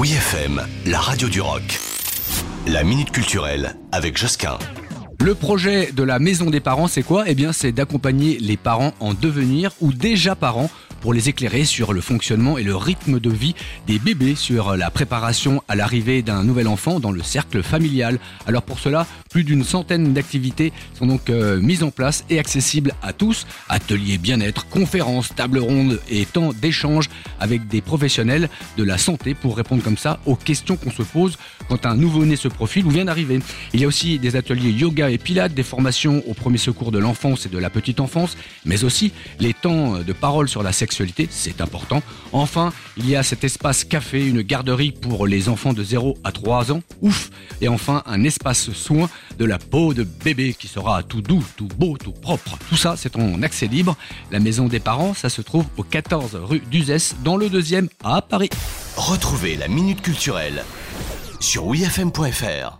Oui FM, la radio du rock. La minute culturelle avec Josquin. Le projet de la maison des parents, c'est quoi? Eh bien, c'est d'accompagner les parents en devenir ou déjà parents pour les éclairer sur le fonctionnement et le rythme de vie des bébés, sur la préparation à l'arrivée d'un nouvel enfant dans le cercle familial. Alors pour cela, plus d'une centaine d'activités sont donc euh, mises en place et accessibles à tous. Ateliers bien-être, conférences, tables rondes et temps d'échange avec des professionnels de la santé pour répondre comme ça aux questions qu'on se pose quand un nouveau-né se profile ou vient d'arriver. Il y a aussi des ateliers yoga et pilates, des formations au premier secours de l'enfance et de la petite enfance, mais aussi les temps de parole sur la sexualité, c'est important. Enfin, il y a cet espace café, une garderie pour les enfants de 0 à 3 ans, ouf, et enfin un espace soin de la peau de bébé qui sera tout doux, tout beau, tout propre. Tout ça, c'est en accès libre. La maison des parents, ça se trouve au 14 rue d'Uzès, dans le deuxième à Paris. Retrouvez la minute culturelle sur wifm.fr.